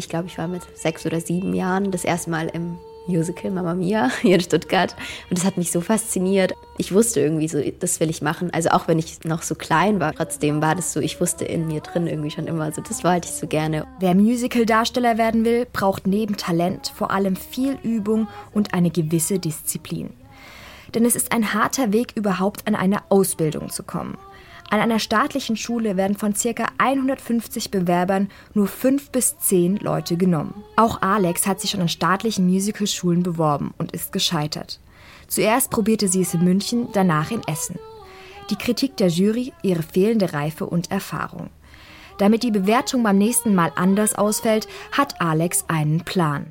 Ich glaube, ich war mit sechs oder sieben Jahren das erste Mal im Musical Mamma Mia hier in Stuttgart. Und das hat mich so fasziniert. Ich wusste irgendwie so, das will ich machen. Also auch wenn ich noch so klein war, trotzdem war das so, ich wusste in mir drin irgendwie schon immer so, das wollte ich so gerne. Wer Musical-Darsteller werden will, braucht neben Talent vor allem viel Übung und eine gewisse Disziplin. Denn es ist ein harter Weg, überhaupt an eine Ausbildung zu kommen. An einer staatlichen Schule werden von ca. 150 Bewerbern nur fünf bis zehn Leute genommen. Auch Alex hat sich schon an staatlichen Musicalschulen beworben und ist gescheitert. Zuerst probierte sie es in München, danach in Essen. Die Kritik der Jury, ihre fehlende Reife und Erfahrung. Damit die Bewertung beim nächsten Mal anders ausfällt, hat Alex einen Plan.